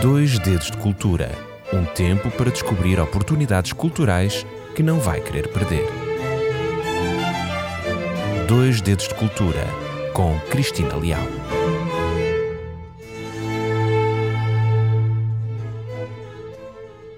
Dois Dedos de Cultura um tempo para descobrir oportunidades culturais que não vai querer perder. Dois Dedos de Cultura com Cristina Leal.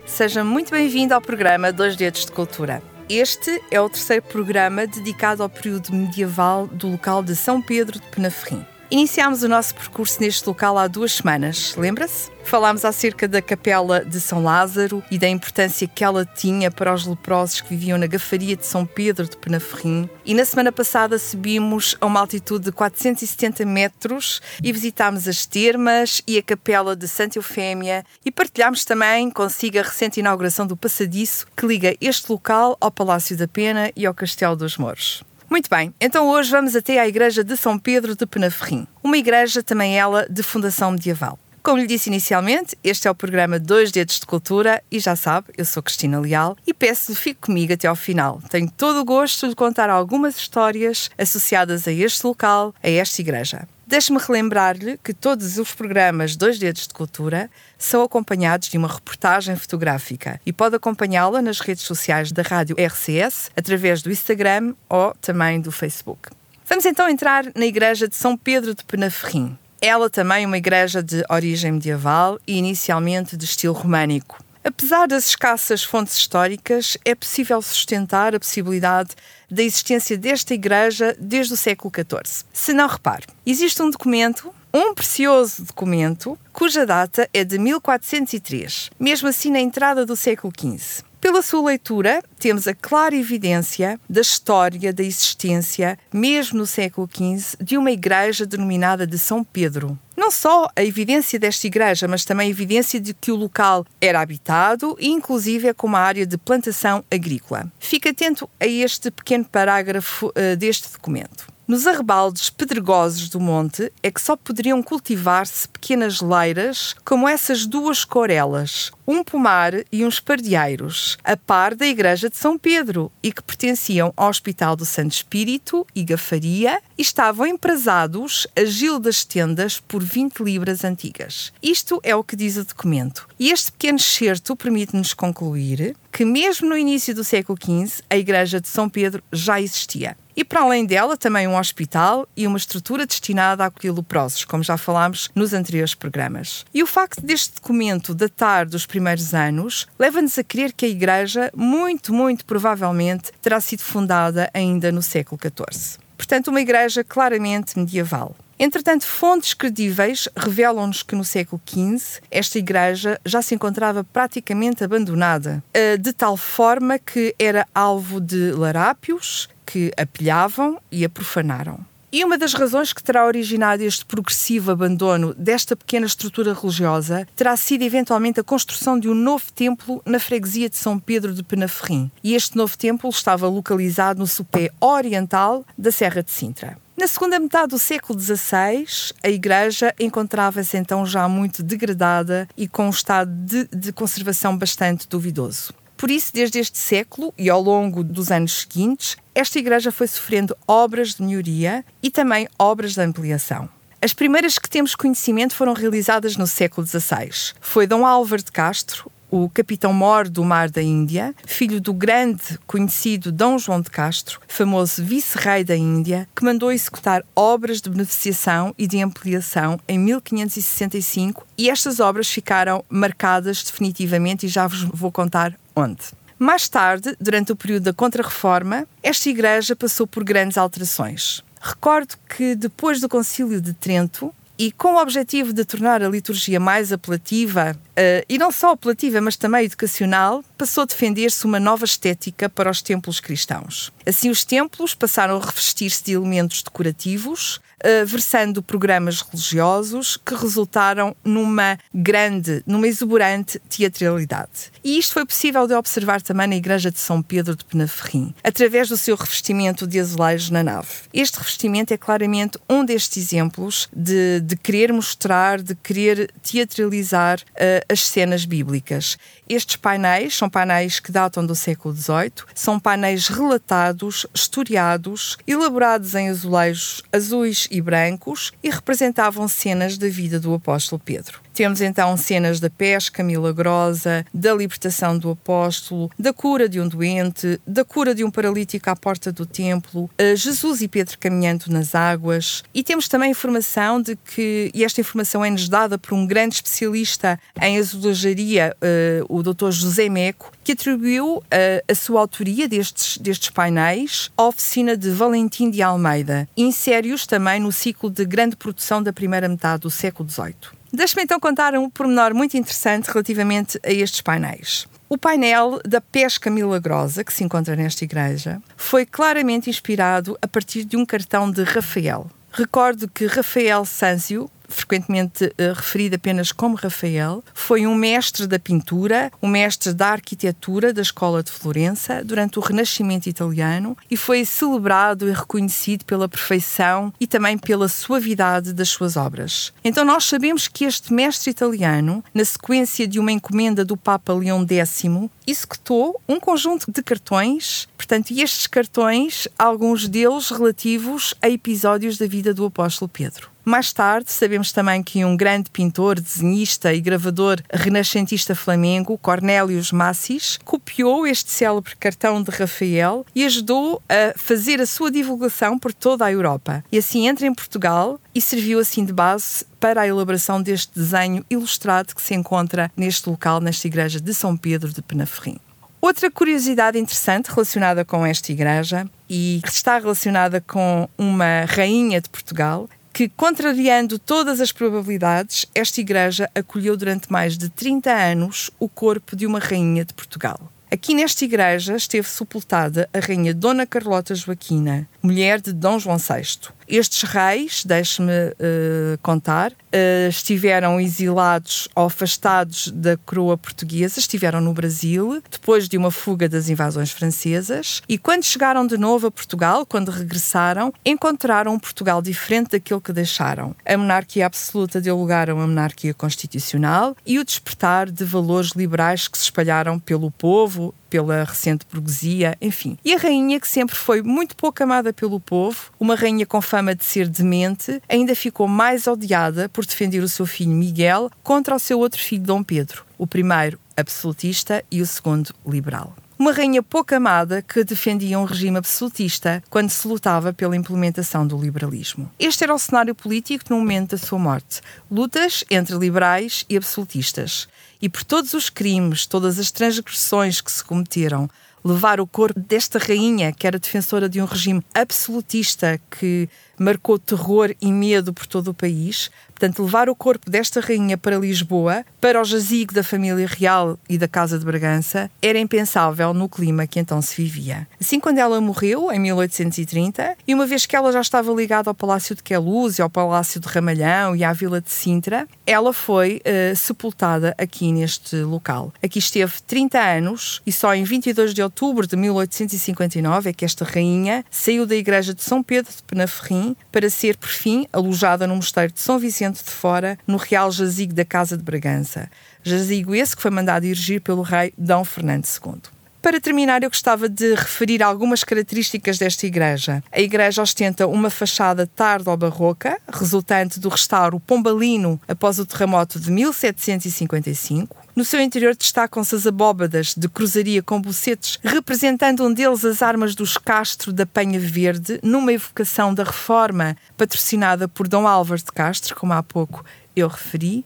Seja muito bem-vindo ao programa Dois Dedos de Cultura. Este é o terceiro programa dedicado ao período medieval do local de São Pedro de Penaferrim. Iniciámos o nosso percurso neste local há duas semanas, lembra-se? Falámos acerca da Capela de São Lázaro e da importância que ela tinha para os leprosos que viviam na Gafaria de São Pedro de Penaferrim. E na semana passada subimos a uma altitude de 470 metros e visitámos as termas e a Capela de Santa Eufémia e partilhámos também consigo a recente inauguração do passadiço que liga este local ao Palácio da Pena e ao Castelo dos Mouros. Muito bem, então hoje vamos até à Igreja de São Pedro de Penaferrim, uma igreja também ela de fundação medieval. Como lhe disse inicialmente, este é o programa Dois Dedos de Cultura e já sabe, eu sou Cristina Leal e peço-lhe fique comigo até ao final. Tenho todo o gosto de contar algumas histórias associadas a este local, a esta igreja. Deixe-me relembrar-lhe que todos os programas Dois Dedos de Cultura são acompanhados de uma reportagem fotográfica e pode acompanhá-la nas redes sociais da Rádio RCS, através do Instagram ou também do Facebook. Vamos então entrar na Igreja de São Pedro de Penaferrim. Ela também uma igreja de origem medieval e inicialmente de estilo românico. Apesar das escassas fontes históricas, é possível sustentar a possibilidade da existência desta igreja desde o século XIV. Se não repare, existe um documento, um precioso documento, cuja data é de 1403, mesmo assim na entrada do século XV. Pela sua leitura, temos a clara evidência da história da existência, mesmo no século XV, de uma igreja denominada de São Pedro. Não só a evidência desta igreja, mas também a evidência de que o local era habitado e, inclusive, é com uma área de plantação agrícola. Fique atento a este pequeno parágrafo uh, deste documento. Nos arrebaldes pedregosos do monte é que só poderiam cultivar-se pequenas leiras como essas duas corelas, um pomar e uns pardieiros, a par da igreja de São Pedro, e que pertenciam ao Hospital do Santo Espírito e Gafaria, e estavam emprazados a Gil das Tendas por 20 libras antigas. Isto é o que diz o documento. E este pequeno excerto permite-nos concluir que, mesmo no início do século XV, a igreja de São Pedro já existia. E para além dela, também um hospital e uma estrutura destinada a acolher leprosos, como já falámos nos anteriores programas. E o facto deste documento datar dos primeiros anos leva-nos a crer que a Igreja, muito, muito provavelmente, terá sido fundada ainda no século XIV. Portanto, uma Igreja claramente medieval. Entretanto, fontes credíveis revelam-nos que no século XV esta igreja já se encontrava praticamente abandonada, eh, de tal forma que era alvo de larápios que a pilhavam e a profanaram. E uma das razões que terá originado este progressivo abandono desta pequena estrutura religiosa terá sido eventualmente a construção de um novo templo na freguesia de São Pedro de Penaferrim. E este novo templo estava localizado no sopé oriental da Serra de Sintra. Na segunda metade do século XVI, a igreja encontrava-se então já muito degradada e com um estado de, de conservação bastante duvidoso. Por isso, desde este século e ao longo dos anos seguintes, esta igreja foi sofrendo obras de melhoria e também obras de ampliação. As primeiras que temos conhecimento foram realizadas no século XVI. Foi Dom Álvaro de Castro, o capitão-mor do Mar da Índia, filho do grande conhecido Dom João de Castro, famoso vice-rei da Índia, que mandou executar obras de beneficiação e de ampliação em 1565 e estas obras ficaram marcadas definitivamente e já vos vou contar onde. Mais tarde, durante o período da Contra-Reforma, esta igreja passou por grandes alterações. Recordo que depois do Concílio de Trento, e com o objetivo de tornar a liturgia mais apelativa, uh, e não só apelativa, mas também educacional, passou a defender-se uma nova estética para os templos cristãos. Assim, os templos passaram a revestir-se de elementos decorativos, uh, versando programas religiosos que resultaram numa grande, numa exuberante teatralidade. E isto foi possível de observar também na Igreja de São Pedro de Penaferrim, através do seu revestimento de azulejos na nave. Este revestimento é claramente um destes exemplos de, de querer mostrar, de querer teatralizar uh, as cenas bíblicas. Estes painéis são painéis que datam do século XVIII, são painéis relatados, historiados, elaborados em azulejos azuis e brancos e representavam cenas da vida do apóstolo Pedro. Temos então cenas da pesca milagrosa, da libertação do apóstolo, da cura de um doente, da cura de um paralítico à porta do templo, Jesus e Pedro caminhando nas águas. E temos também informação de que, e esta informação é-nos dada por um grande especialista em azulejaria, uh, o Dr. José Meco, que atribuiu uh, a sua autoria destes, destes painéis à oficina de Valentim de Almeida, insere-os também no ciclo de grande produção da primeira metade do século XVIII. Deixe-me então contar um pormenor muito interessante relativamente a estes painéis. O painel da pesca milagrosa, que se encontra nesta igreja, foi claramente inspirado a partir de um cartão de Rafael. Recordo que Rafael Sanzio frequentemente uh, referido apenas como Rafael, foi um mestre da pintura, um mestre da arquitetura da Escola de Florença durante o Renascimento italiano e foi celebrado e reconhecido pela perfeição e também pela suavidade das suas obras. Então nós sabemos que este mestre italiano, na sequência de uma encomenda do Papa Leão X, executou um conjunto de cartões, portanto, e estes cartões, alguns deles relativos a episódios da vida do apóstolo Pedro. Mais tarde, sabemos também que um grande pintor, desenhista e gravador renascentista flamengo, Cornélios Massis, copiou este célebre cartão de Rafael e ajudou a fazer a sua divulgação por toda a Europa. E assim entra em Portugal e serviu assim de base para a elaboração deste desenho ilustrado que se encontra neste local, nesta igreja de São Pedro de Penaferrim. Outra curiosidade interessante relacionada com esta igreja e que está relacionada com uma rainha de Portugal que, contrariando todas as probabilidades, esta igreja acolheu durante mais de 30 anos o corpo de uma rainha de Portugal. Aqui nesta igreja esteve sepultada a rainha Dona Carlota Joaquina, mulher de Dom João VI. Estes reis, deixe-me uh, contar, uh, estiveram exilados ou afastados da coroa portuguesa, estiveram no Brasil, depois de uma fuga das invasões francesas, e quando chegaram de novo a Portugal, quando regressaram, encontraram um Portugal diferente daquele que deixaram. A monarquia absoluta deu lugar a uma monarquia constitucional e o despertar de valores liberais que se espalharam pelo povo pela recente burguesia, enfim. E a rainha, que sempre foi muito pouco amada pelo povo, uma rainha com fama de ser demente, ainda ficou mais odiada por defender o seu filho Miguel contra o seu outro filho Dom Pedro, o primeiro absolutista e o segundo liberal uma rainha pouco amada que defendia um regime absolutista quando se lutava pela implementação do liberalismo. Este era o cenário político no momento da sua morte: lutas entre liberais e absolutistas e por todos os crimes, todas as transgressões que se cometeram, levar o corpo desta rainha, que era defensora de um regime absolutista que marcou terror e medo por todo o país, Portanto, levar o corpo desta rainha para Lisboa, para o jazigo da família real e da Casa de Bragança, era impensável no clima que então se vivia. Assim, quando ela morreu, em 1830, e uma vez que ela já estava ligada ao Palácio de Queluz e ao Palácio de Ramalhão e à Vila de Sintra, ela foi uh, sepultada aqui neste local. Aqui esteve 30 anos e só em 22 de outubro de 1859 é que esta rainha saiu da igreja de São Pedro de Penaferrim para ser, por fim, alojada no mosteiro de São Vicente de fora no Real Jazigo da Casa de Bragança. Jazigo esse que foi mandado erigir pelo rei Dom Fernando II. Para terminar, eu gostava de referir algumas características desta igreja. A igreja ostenta uma fachada tardo-barroca, resultante do restauro pombalino após o terremoto de 1755. No seu interior destacam-se as abóbadas de cruzaria com bocetes, representando um deles as armas dos Castro da Penha Verde, numa evocação da reforma patrocinada por Dom Álvaro de Castro, como há pouco eu referi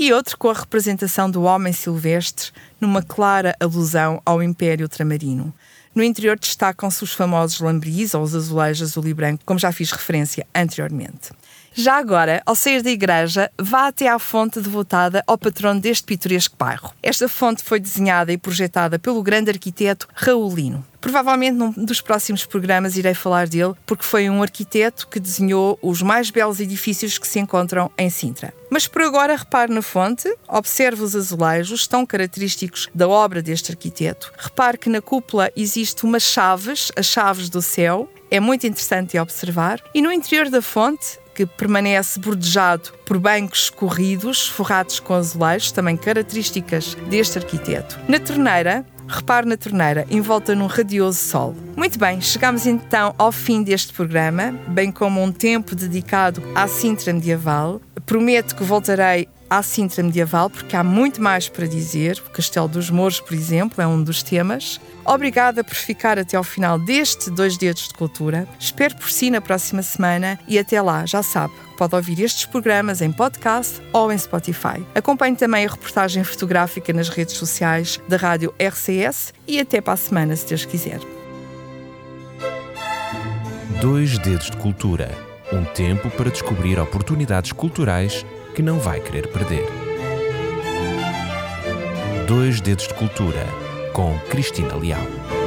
e outro com a representação do homem silvestre, numa clara alusão ao Império Ultramarino. No interior destacam-se os famosos lambris ou os azulejos azul e branco, como já fiz referência anteriormente. Já agora, ao sair da igreja, vá até à fonte devotada ao patrono deste pitoresco bairro. Esta fonte foi desenhada e projetada pelo grande arquiteto Raulino. Provavelmente num dos próximos programas irei falar dele, porque foi um arquiteto que desenhou os mais belos edifícios que se encontram em Sintra. Mas por agora repare na fonte, observe os azulejos tão característicos da obra deste arquiteto. Repare que na cúpula existe umas chaves, as chaves do céu. É muito interessante de observar. E no interior da fonte que permanece bordejado por bancos corridos, forrados com azulejos, também características deste arquiteto. Na torneira, repare na torneira, envolta num radioso sol. Muito bem, chegamos então ao fim deste programa, bem como um tempo dedicado à Sintra medieval. Prometo que voltarei à Sintra medieval, porque há muito mais para dizer. O Castelo dos Mouros, por exemplo, é um dos temas. Obrigada por ficar até ao final deste Dois Dedos de Cultura. Espero por si na próxima semana e até lá, já sabe, pode ouvir estes programas em podcast ou em Spotify. Acompanhe também a reportagem fotográfica nas redes sociais da Rádio RCS e até para a semana, se Deus quiser. Dois Dedos de Cultura um tempo para descobrir oportunidades culturais que não vai querer perder. Dois Dedos de Cultura com Cristina Leal.